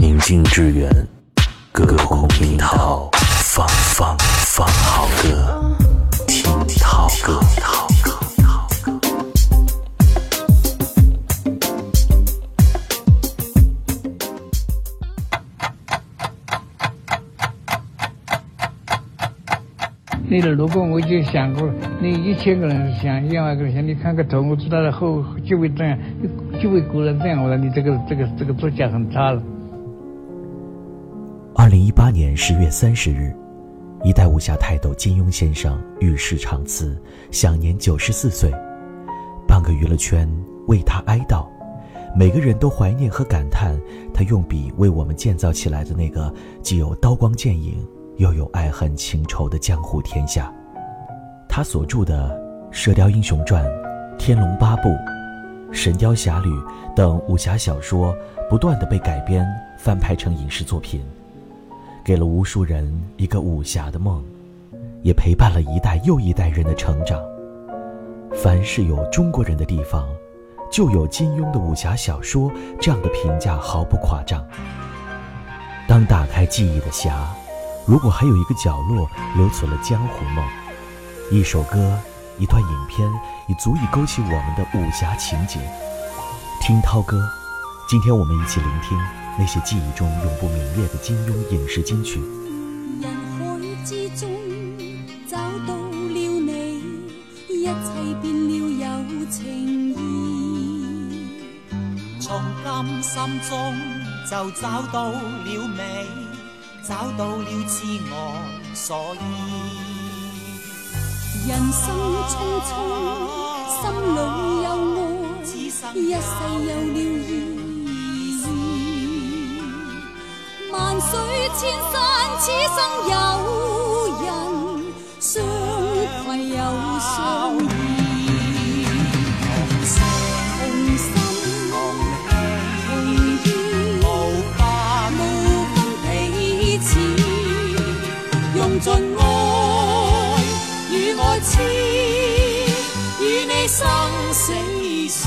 宁静致远，隔空听涛，放放放好歌，听涛歌。你如果我就想过，你一千个人想，一个人想，你看个头，我知道了后就会这样，就会果然这样。我说你这个这个这个作家很差了。八年十月三十日，一代武侠泰斗金庸先生与世长辞，享年九十四岁。半个娱乐圈为他哀悼，每个人都怀念和感叹他用笔为我们建造起来的那个既有刀光剑影。又有爱恨情仇的江湖天下，他所著的《射雕英雄传》《天龙八部》《神雕侠侣》等武侠小说，不断的被改编翻拍成影视作品，给了无数人一个武侠的梦，也陪伴了一代又一代人的成长。凡是有中国人的地方，就有金庸的武侠小说，这样的评价毫不夸张。当打开记忆的匣。如果还有一个角落留存了江湖梦，一首歌，一段影片，已足以勾起我们的武侠情节。听涛哥，今天我们一起聆听那些记忆中永不泯灭的金庸影视金曲。人海之中找到了你，一切变了有情义。从今心中就找到了美。找到了痴我所依，人生匆匆，心里有爱，一世有了意万水千山，此生有人相携又相依。尽爱与爱痴，与你生死相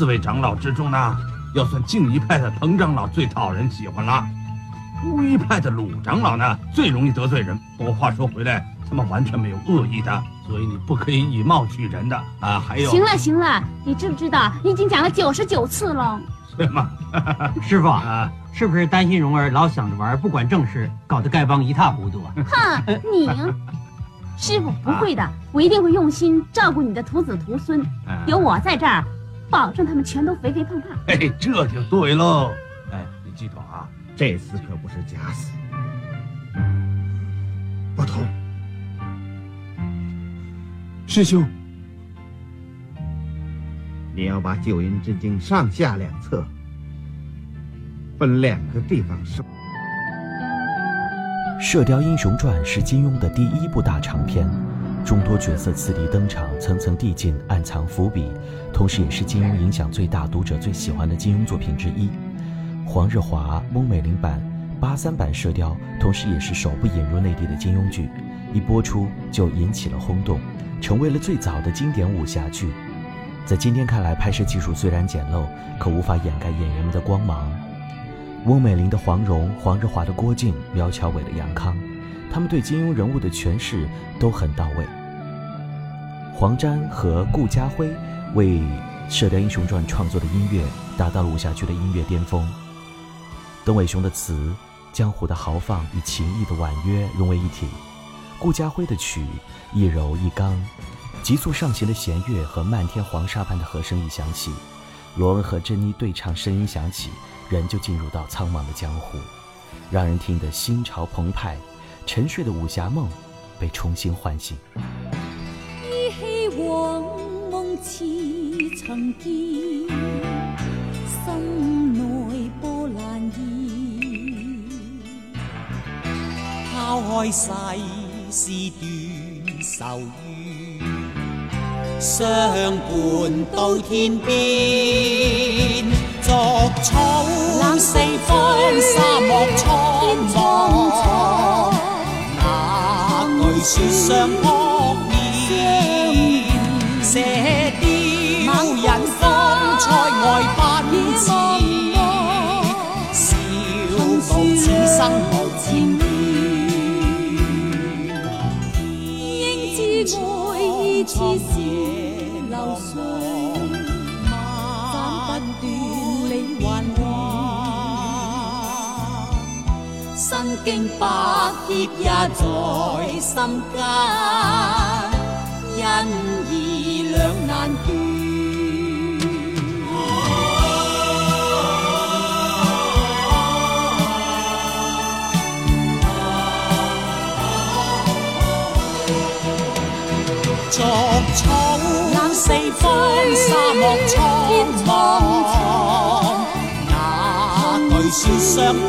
四位长老之中呢，要算静一派的彭长老最讨人喜欢了。乌一派的鲁长老呢，最容易得罪人。不过话说回来，他们完全没有恶意的，所以你不可以以貌取人的啊。还有，行了行了，你知不知道已经讲了九十九次了？是吗？师傅啊，是不是担心蓉儿老想着玩，不管正事，搞得丐帮一塌糊涂啊？哼，你，师傅不会的，我一定会用心照顾你的徒子徒孙。有我在这儿。保证他们全都肥肥胖胖。哎，这就对喽。哎，你记住啊，这次可不是假死。不同，师兄，你要把《九阴真经》上下两册分两个地方收。《射雕英雄传》是金庸的第一部大长篇，众多角色次第登场，层层递进，暗藏伏笔，同时也是金庸影响最大、读者最喜欢的金庸作品之一。黄日华、翁美玲版、八三版《射雕》，同时也是首部引入内地的金庸剧，一播出就引起了轰动，成为了最早的经典武侠剧。在今天看来，拍摄技术虽然简陋，可无法掩盖演员们的光芒。翁美玲的黄蓉，黄日华的郭靖，苗侨伟的杨康，他们对金庸人物的诠释都很到位。黄沾和顾嘉辉为《射雕英雄传》创作的音乐达到了武侠剧的音乐巅峰。邓伟雄的词，江湖的豪放与情谊的婉约融为一体；顾嘉辉的曲，一柔一刚，急速上行的弦乐和漫天黄沙般的和声一响起，罗恩和珍妮对唱声音响起。人就进入到苍茫的江湖，让人听得心潮澎湃，沉睡的武侠梦被重新唤醒。依稀往梦似曾见，心内波澜现。抛开世事断愁怨，相伴到天边。逐草四方，沙漠苍茫。那句雪上扑面，射雕人风塞外奔驰。笑傲此生无千怨，应知爱意似经百劫也在心间，因义两难断。四方，沙漠苍茫，那句雪上扑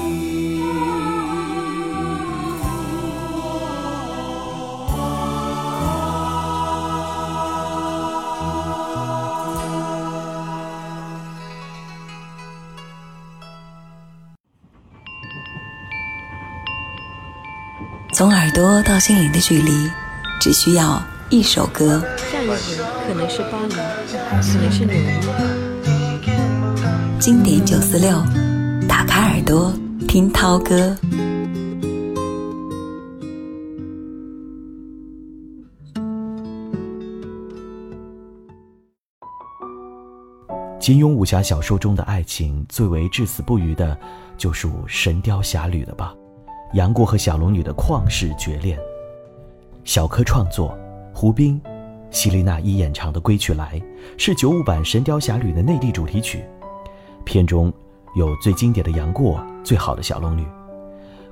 从耳朵到心灵的距离，只需要一首歌。下一回可能是巴黎，可能是纽约。经典九四六，打开耳朵听涛歌。金庸武侠小说中的爱情最为至死不渝的，就属《神雕侠侣》了吧。杨过和小龙女的旷世绝恋，小柯创作，胡兵、希丽娜依演唱的《归去来》是九五版《神雕侠侣》的内地主题曲。片中有最经典的杨过，最好的小龙女。《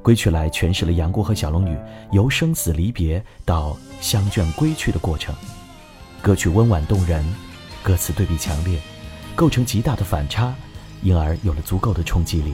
归去来》诠释了杨过和小龙女由生死离别到相眷归去的过程。歌曲温婉动人，歌词对比强烈，构成极大的反差，因而有了足够的冲击力。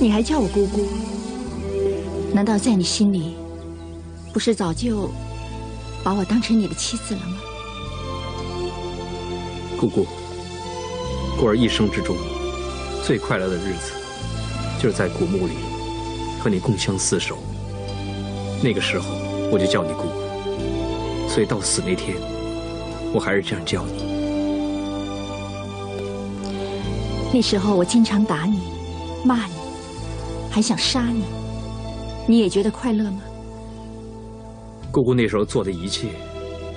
你还叫我姑姑？难道在你心里，不是早就把我当成你的妻子了吗？姑姑，故儿一生之中最快乐的日子，就是在古墓里和你共相厮守。那个时候我就叫你姑姑，所以到死那天，我还是这样叫你。那时候我经常打你、骂你，还想杀你，你也觉得快乐吗？姑姑那时候做的一切，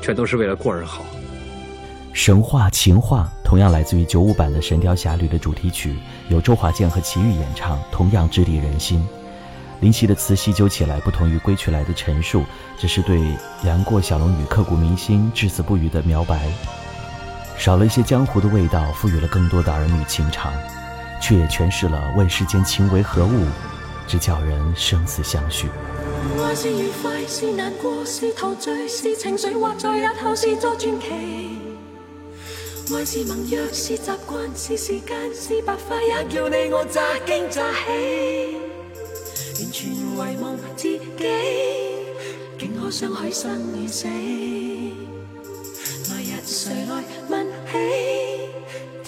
全都是为了过儿好。神话情话同样来自于九五版的《神雕侠侣》的主题曲，由周华健和齐豫演唱，同样直抵人心。林夕的词细究起来，不同于归去来的陈述，只是对杨过、小龙女刻骨铭心、至死不渝的描白，少了一些江湖的味道，赋予了更多的儿女情长，却也诠释了问世间情为何物，只叫人生死相许。愛是愉快，是難過，是陶醉，是情緒，或在日後是作傳奇。愛是盟約，是習慣，是時間，是白髮，也叫你我乍驚乍喜。完全遺忘自己，竟可相許生與死。來日誰來問起？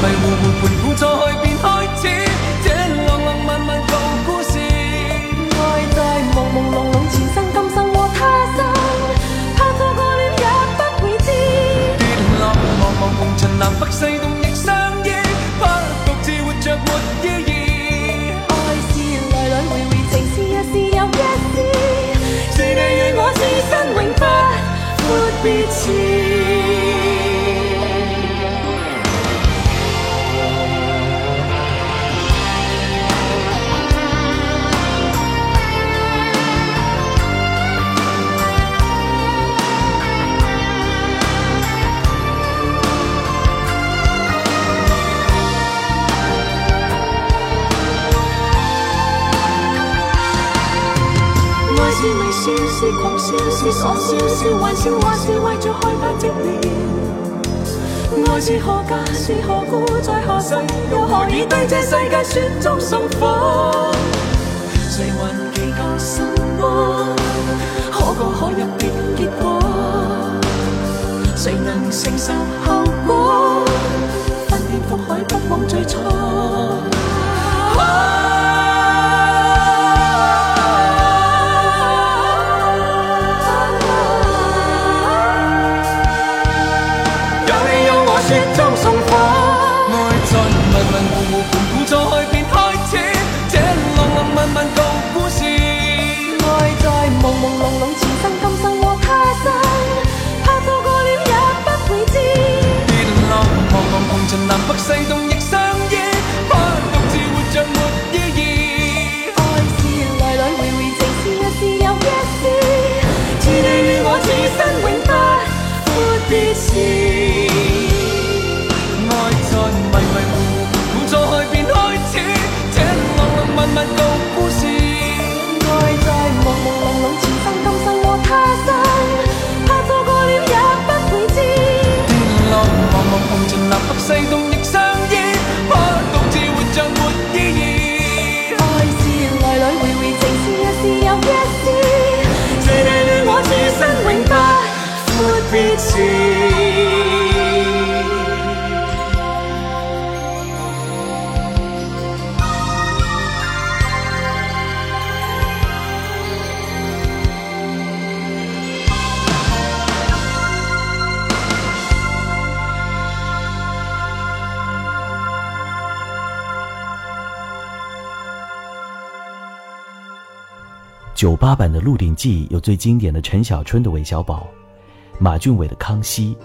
迷迷糊糊狂笑，是傻笑，是玩笑，或是為着害怕寂寥。愛是何价，是何故，在何世，又何以對這世界？雪中送火？誰還祈求什麼可歌可泣的結果？誰能承受後果？翻天覆海，不枉最初。朦胧前生今生和他生，怕错过了也不会知。跌落茫茫红尘南北西东九八版的《鹿鼎记》有最经典的陈小春的韦小宝，马俊伟的康熙。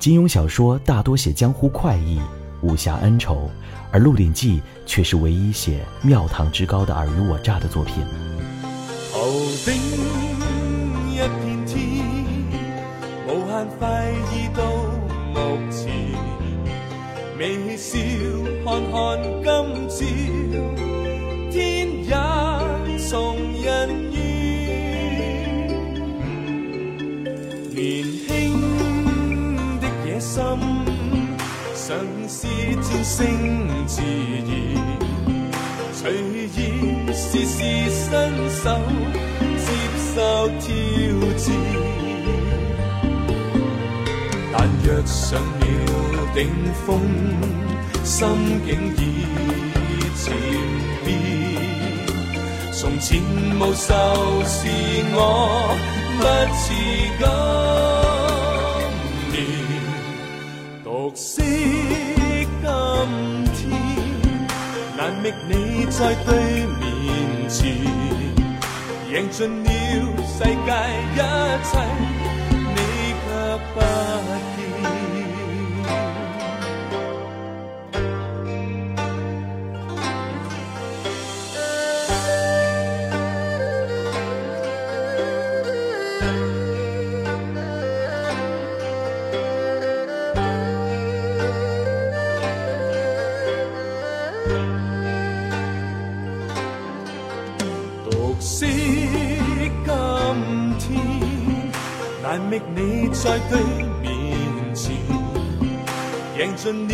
金庸小说大多写江湖快意、武侠恩仇，而《鹿鼎记》却是唯一写庙堂之高的尔虞我诈的作品。头顶一片天，无限快意到目前，微笑看看今朝，心，尝试战胜自然。随意试试伸手，接受挑战。但若上了顶峰，心境已渐变。从前无愁是我不似今今天，难觅你在对面前，赢尽了世界一切，你却不难觅你在对面前，赢尽了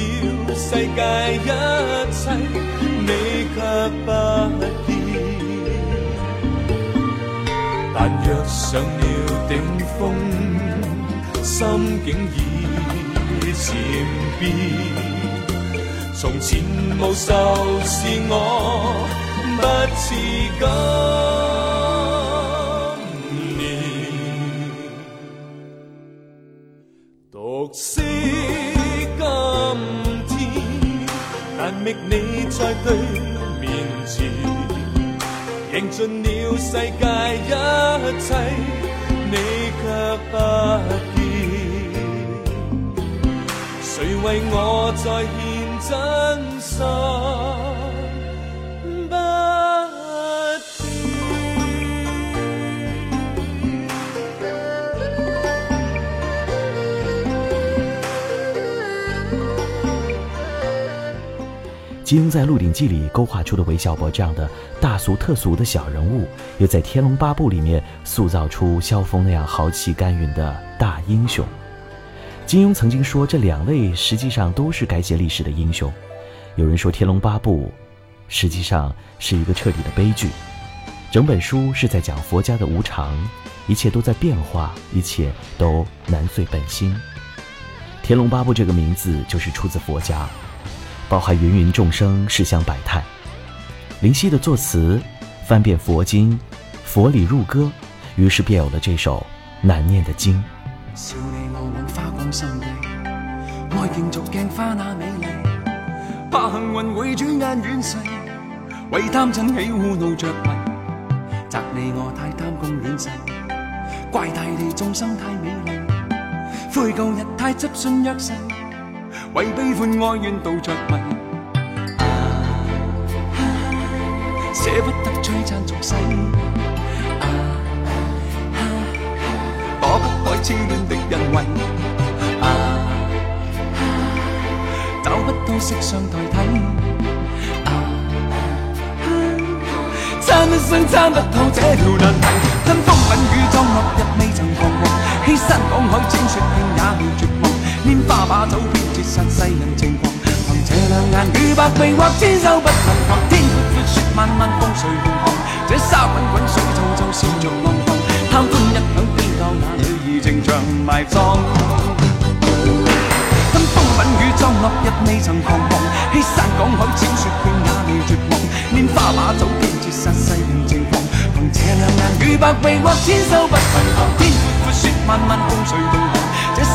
世界一切，你却不见。但若上了顶峰，心境已渐变。从前无愁是我不似今在对面前，赢尽了世界一切，你却不见。谁为我再献真心？金庸在《鹿鼎记》里勾画出的韦小宝这样的大俗特俗的小人物，又在《天龙八部》里面塑造出萧峰那样豪气干云的大英雄。金庸曾经说，这两类实际上都是改写历史的英雄。有人说，《天龙八部》实际上是一个彻底的悲剧，整本书是在讲佛家的无常，一切都在变化，一切都难遂本心。《天龙八部》这个名字就是出自佛家。包含芸芸众生、世相百态。林夕的作词，翻遍佛经，佛理入歌，于是便有了这首难念的经。笑你我枉花光心地，爱竞逐镜花那美丽，怕幸运会转眼远逝，为贪嗔喜恶怒着迷，责你我太贪功恋势，怪大地众生太美丽，悔旧日太执信约誓。为悲欢哀怨妒着迷，舍不得璀璨俗世，躲不开痴恋的人为，找不到色相代替，参一生参不透这条难题，吞风吻雨葬落日未曾彷徨，欺山赶海千雪拼也未绝望。拈花把酒，偏折煞世人情狂。凭这两眼与百臂或千手不能防。天阔阔，雪漫漫，風隨浪航。这沙滚滚，水皱皱，笑着浪荡。贪欢一晌，偏教那女兒情长埋葬。吞风吻雨，葬落日未曾彷徨。欺山赶海，千雪遍也未绝望。拈花把酒，偏折煞世人情狂。凭这两眼与百臂或千手不能防。天阔阔，雪漫漫，風隨浪航。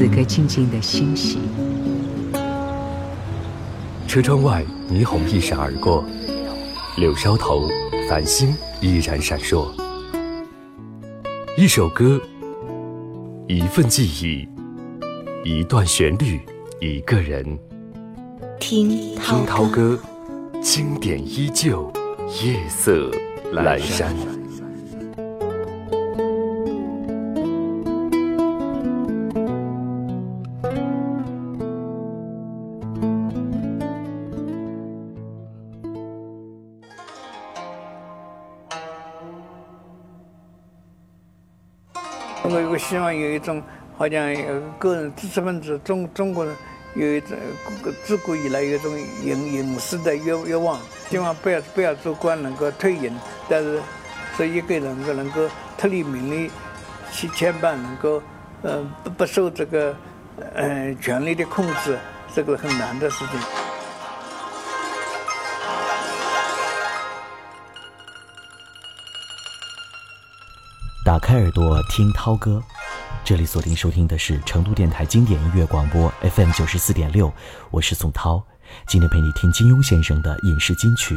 此刻静静的欣喜。车窗外，霓虹一闪而过，柳梢头，繁星依然闪烁。一首歌，一份记忆，一段旋律，一个人。听涛歌，经典依旧，夜色阑珊。我有个希望，有一种好像个人知识分子中中国人有一种自古以来有一种隐隐士的愿愿望，希望不要不要做官，能够退隐，但是是一个人够能够脱离名利去牵绊，能够嗯不不受这个嗯权力的控制，这个很难的事情。打开耳朵听涛歌，这里锁定收听的是成都电台经典音乐广播 FM 九十四点六，我是宋涛，今天陪你听金庸先生的影视金曲，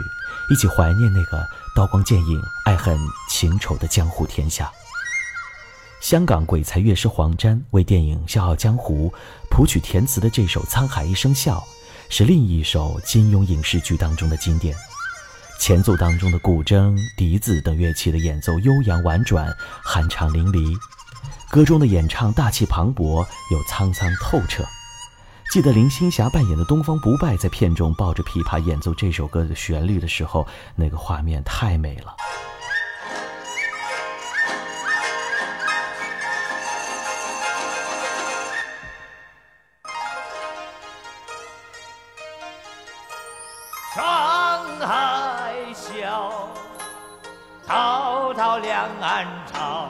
一起怀念那个刀光剑影、爱恨情仇的江湖天下。香港鬼才乐师黄沾为电影《笑傲江湖》谱曲填词的这首《沧海一声笑》，是另一首金庸影视剧当中的经典。前奏当中的古筝、笛子等乐器的演奏悠扬婉转、酣畅淋漓，歌中的演唱大气磅礴又沧桑透彻。记得林青霞扮演的东方不败在片中抱着琵琶演奏这首歌的旋律的时候，那个画面太美了。上海到两岸潮，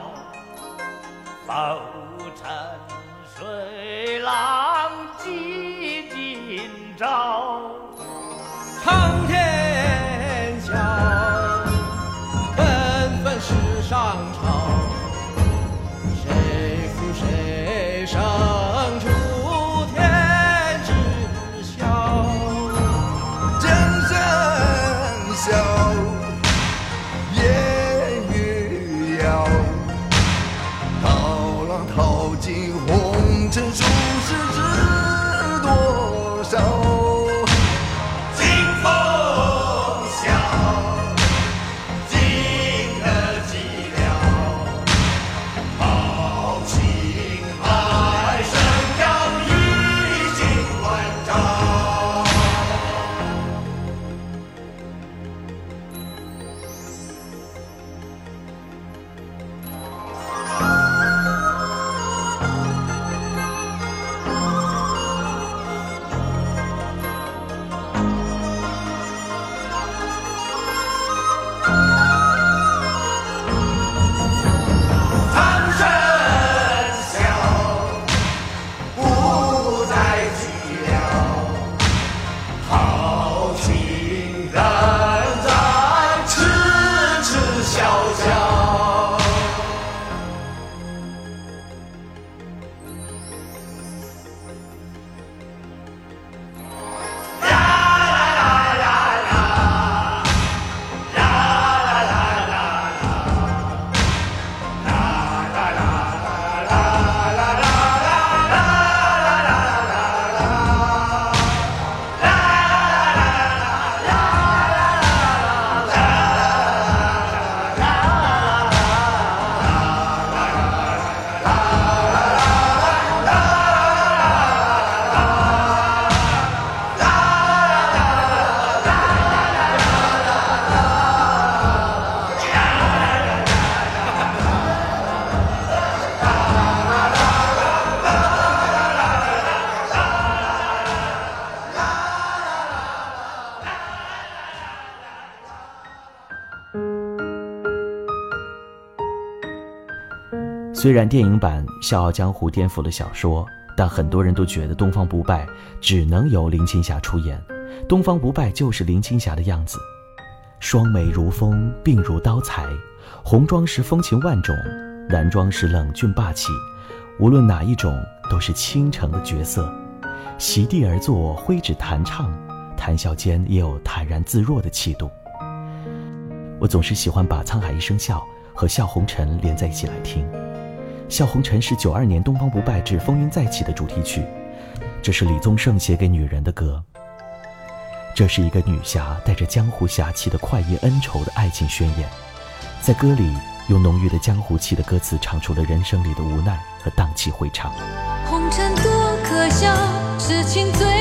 虽然电影版《笑傲江湖》颠覆了小说，但很多人都觉得东方不败只能由林青霞出演，东方不败就是林青霞的样子。双眉如风，鬓如刀裁，红妆时风情万种，男装时冷峻霸气。无论哪一种，都是倾城的角色。席地而坐，挥指弹唱，谈笑间也有坦然自若的气度。我总是喜欢把《沧海一声笑》和《笑红尘》连在一起来听。《笑红尘》是九二年《东方不败之风云再起》的主题曲，这是李宗盛写给女人的歌。这是一个女侠带着江湖侠气的快意恩仇的爱情宣言，在歌里用浓郁的江湖气的歌词唱出了人生里的无奈和荡气回肠。红尘多可笑，痴情最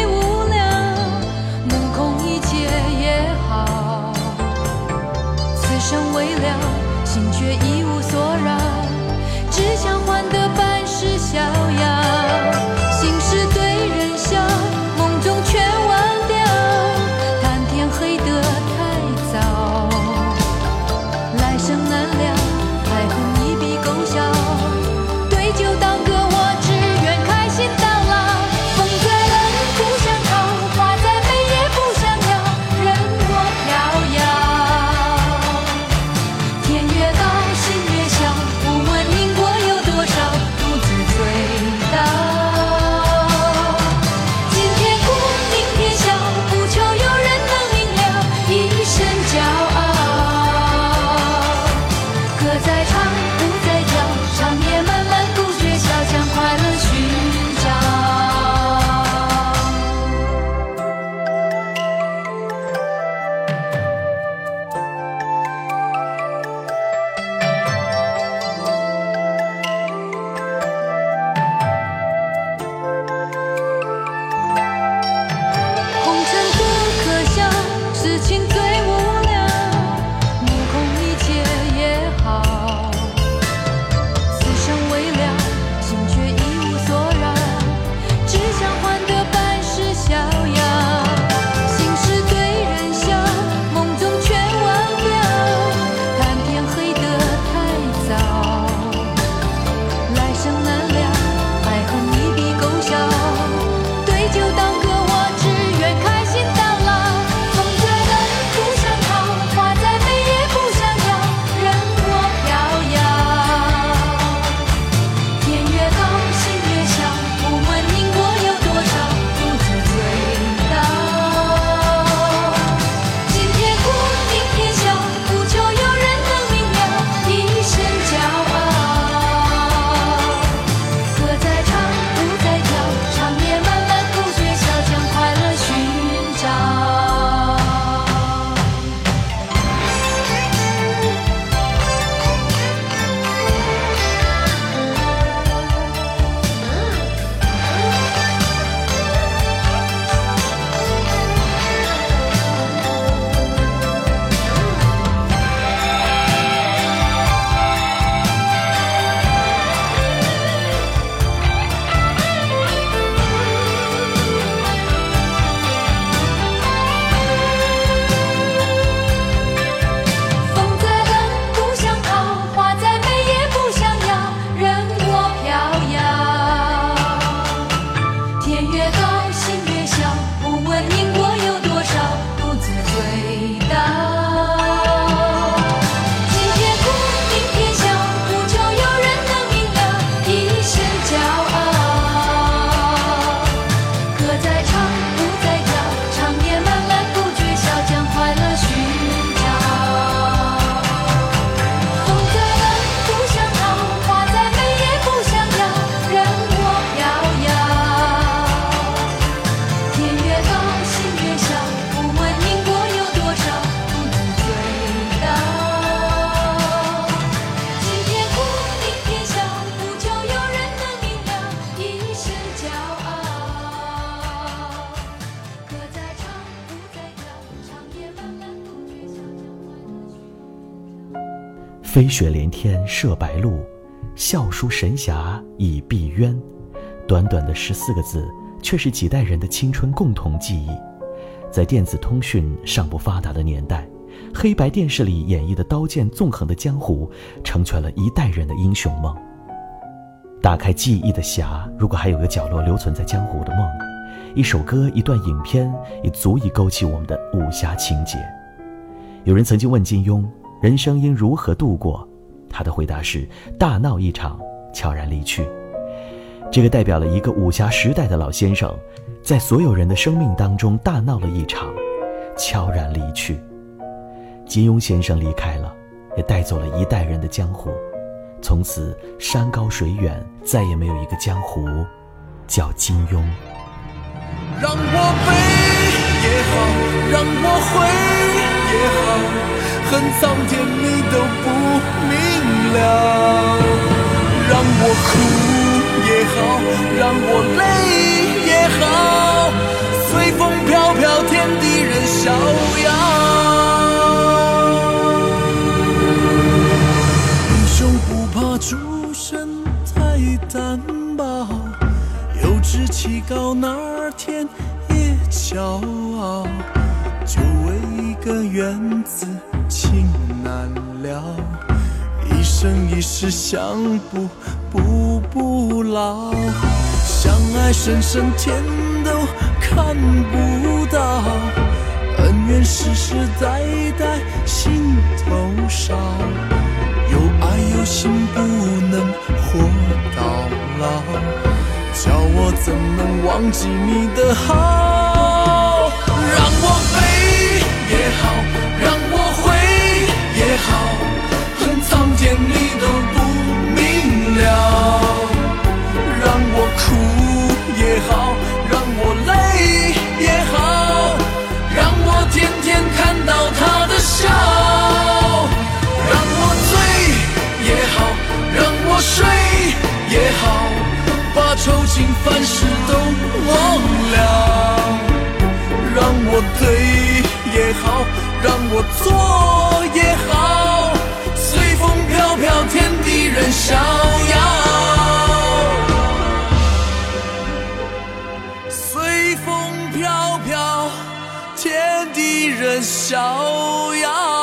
飞雪连天射白鹿，笑书神侠倚碧鸳。短短的十四个字，却是几代人的青春共同记忆。在电子通讯尚不发达的年代，黑白电视里演绎的刀剑纵横的江湖，成全了一代人的英雄梦。打开记忆的匣，如果还有个角落留存在江湖的梦，一首歌、一段影片，也足以勾起我们的武侠情节。有人曾经问金庸，人生应如何度过？他的回答是：大闹一场，悄然离去。这个代表了一个武侠时代的老先生，在所有人的生命当中大闹了一场，悄然离去。金庸先生离开了，也带走了一代人的江湖。从此山高水远，再也没有一个江湖叫金庸。让我悲也好，让我悔也好，恨苍天你都不明了。让我哭。也好，让我累也好，随风飘飘，天地任逍遥。生一世相不不不老，相爱深深天都看不到，恩怨世世代代心头烧，有爱有心不能活到老，叫我怎能忘记你的好？苍天，你都不明了。让我哭也好，让我累也好，让我天天看到他的笑。让我醉也好，让我睡也好，把愁情烦事都忘了。让我对也好，让我错也好。逍遥，随风飘飘，天地任逍遥。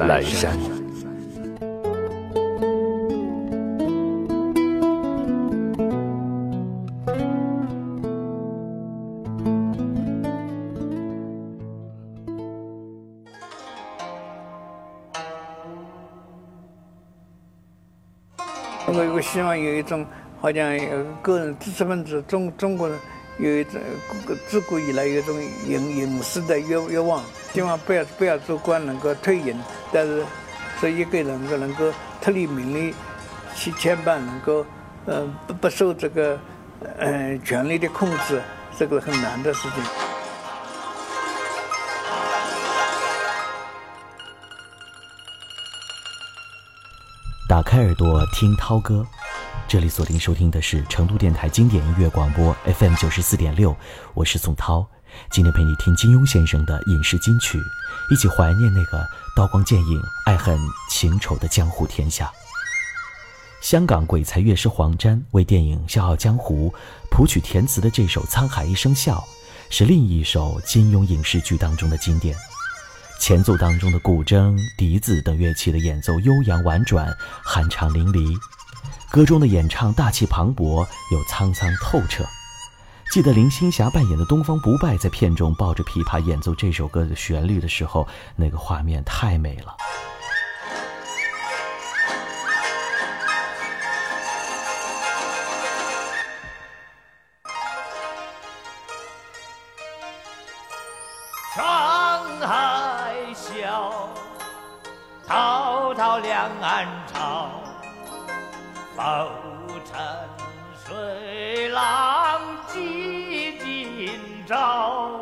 阑珊。我我希望有一种，好像个人知识分子中中国人有一种自古以来有一种隐隐士的愿愿望，希望不要不要做官，能够退隐。但是，是一个人够能够脱离名利去牵绊，能够呃不不受这个呃权力的控制，这个很难的事情。打开耳朵听涛歌，这里锁定收听的是成都电台经典音乐广播 FM 九十四点六，我是宋涛。今天陪你听金庸先生的影视金曲，一起怀念那个刀光剑影、爱恨情仇的江湖天下。香港鬼才乐师黄沾为电影《笑傲江湖》谱曲填词的这首《沧海一声笑》，是另一首金庸影视剧当中的经典。前奏当中的古筝、笛子等乐器的演奏悠扬婉转、酣畅淋漓，歌中的演唱大气磅礴又沧桑透彻。记得林青霞扮演的东方不败在片中抱着琵琶演奏这首歌的旋律的时候，那个画面太美了。浮沉。水浪记今朝。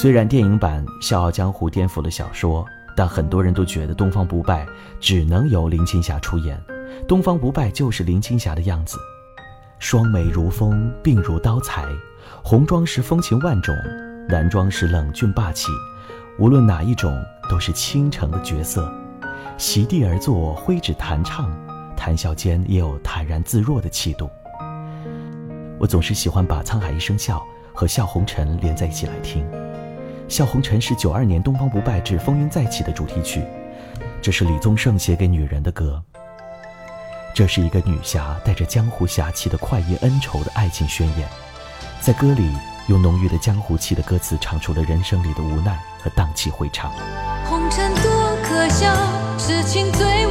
虽然电影版《笑傲江湖》颠覆了小说，但很多人都觉得《东方不败》只能由林青霞出演，《东方不败》就是林青霞的样子，双眉如风，鬓如刀裁，红妆时风情万种，男装时冷峻霸气，无论哪一种都是倾城的角色。席地而坐，挥指弹唱，谈笑间也有坦然自若的气度。我总是喜欢把《沧海一声笑》和《笑红尘》连在一起来听。《笑红尘》是九二年《东方不败之风云再起》的主题曲，这是李宗盛写给女人的歌。这是一个女侠带着江湖侠气的快意恩仇的爱情宣言，在歌里用浓郁的江湖气的歌词唱出了人生里的无奈和荡气回肠。红尘多可笑，痴情最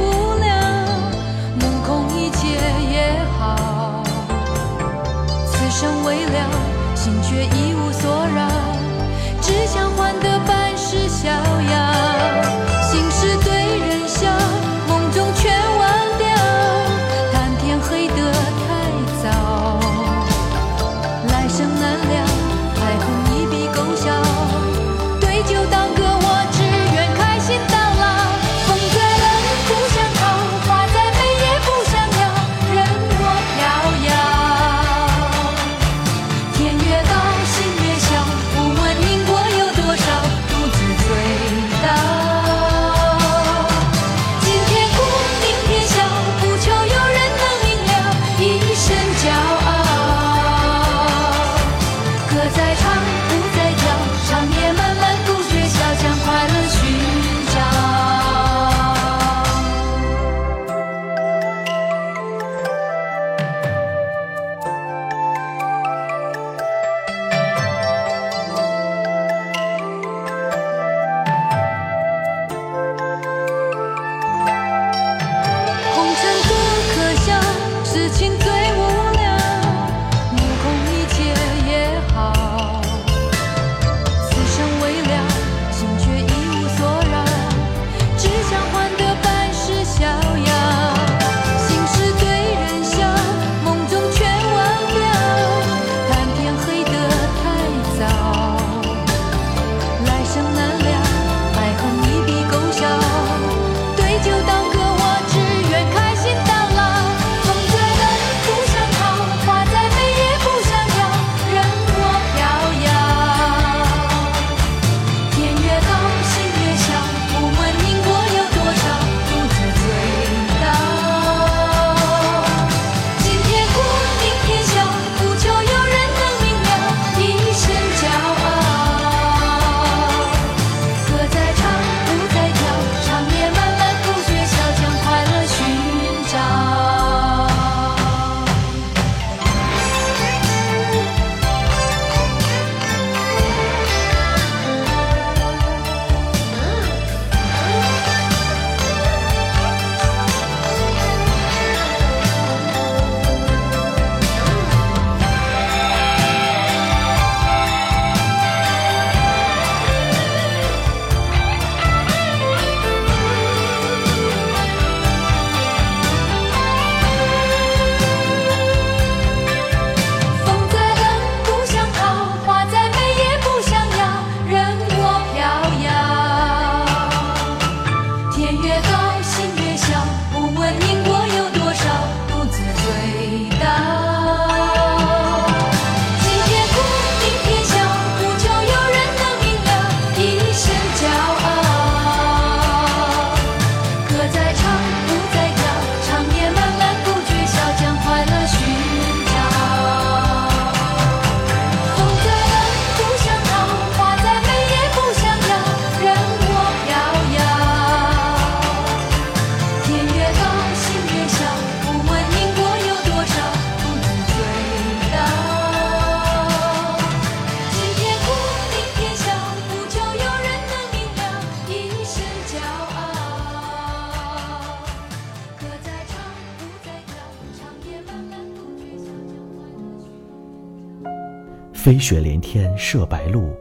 天射白鹿，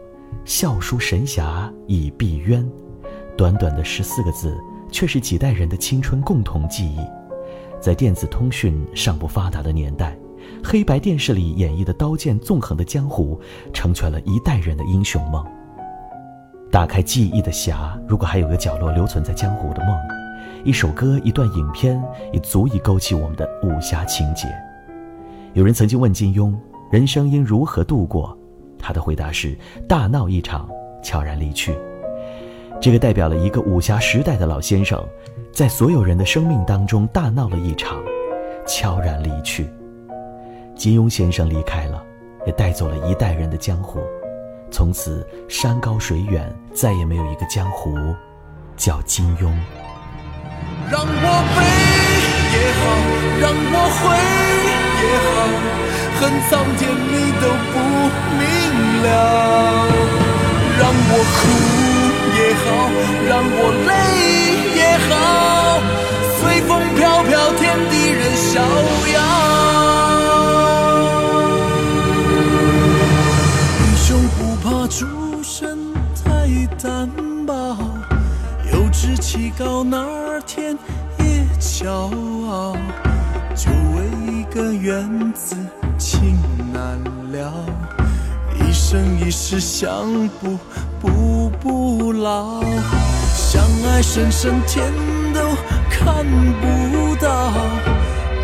笑书神侠倚碧鸳。短短的十四个字，却是几代人的青春共同记忆。在电子通讯尚不发达的年代，黑白电视里演绎的刀剑纵横的江湖，成全了一代人的英雄梦。打开记忆的匣，如果还有个角落留存在江湖的梦，一首歌、一段影片，也足以勾起我们的武侠情节。有人曾经问金庸，人生应如何度过？他的回答是：大闹一场，悄然离去。这个代表了一个武侠时代的老先生，在所有人的生命当中大闹了一场，悄然离去。金庸先生离开了，也带走了一代人的江湖。从此山高水远，再也没有一个江湖叫金庸。让我悲也好，让我悔也好，恨苍天你都不明了。让我哭也好，让我泪也好，随风飘飘，天地任逍遥。英雄不怕出身太单薄，有志气高，哪儿天也骄傲。就为一个缘字，情难了。一生一世相补补不老，相爱深深天都看不到，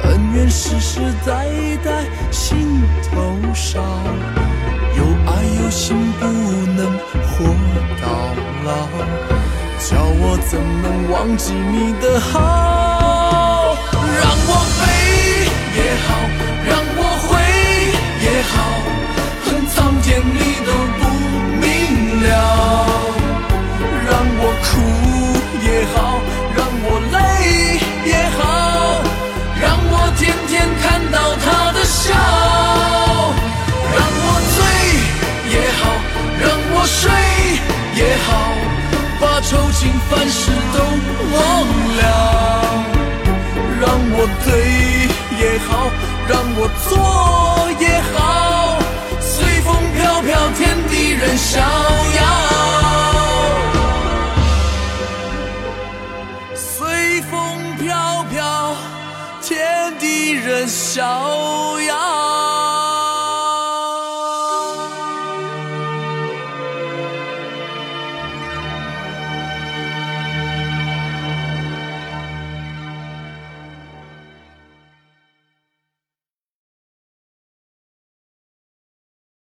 恩怨世世代代心头烧，有爱有心不能活到老，叫我怎能忘记你的好？让我飞恨苍天你都不明了，让我哭也好，让我累也好，让我天天看到他的笑，让我醉也好，让我睡也好，把愁情烦事都忘了，让我对也好，让我错也好。随风飘飘，天地任逍遥。随风飘飘，天地任逍遥。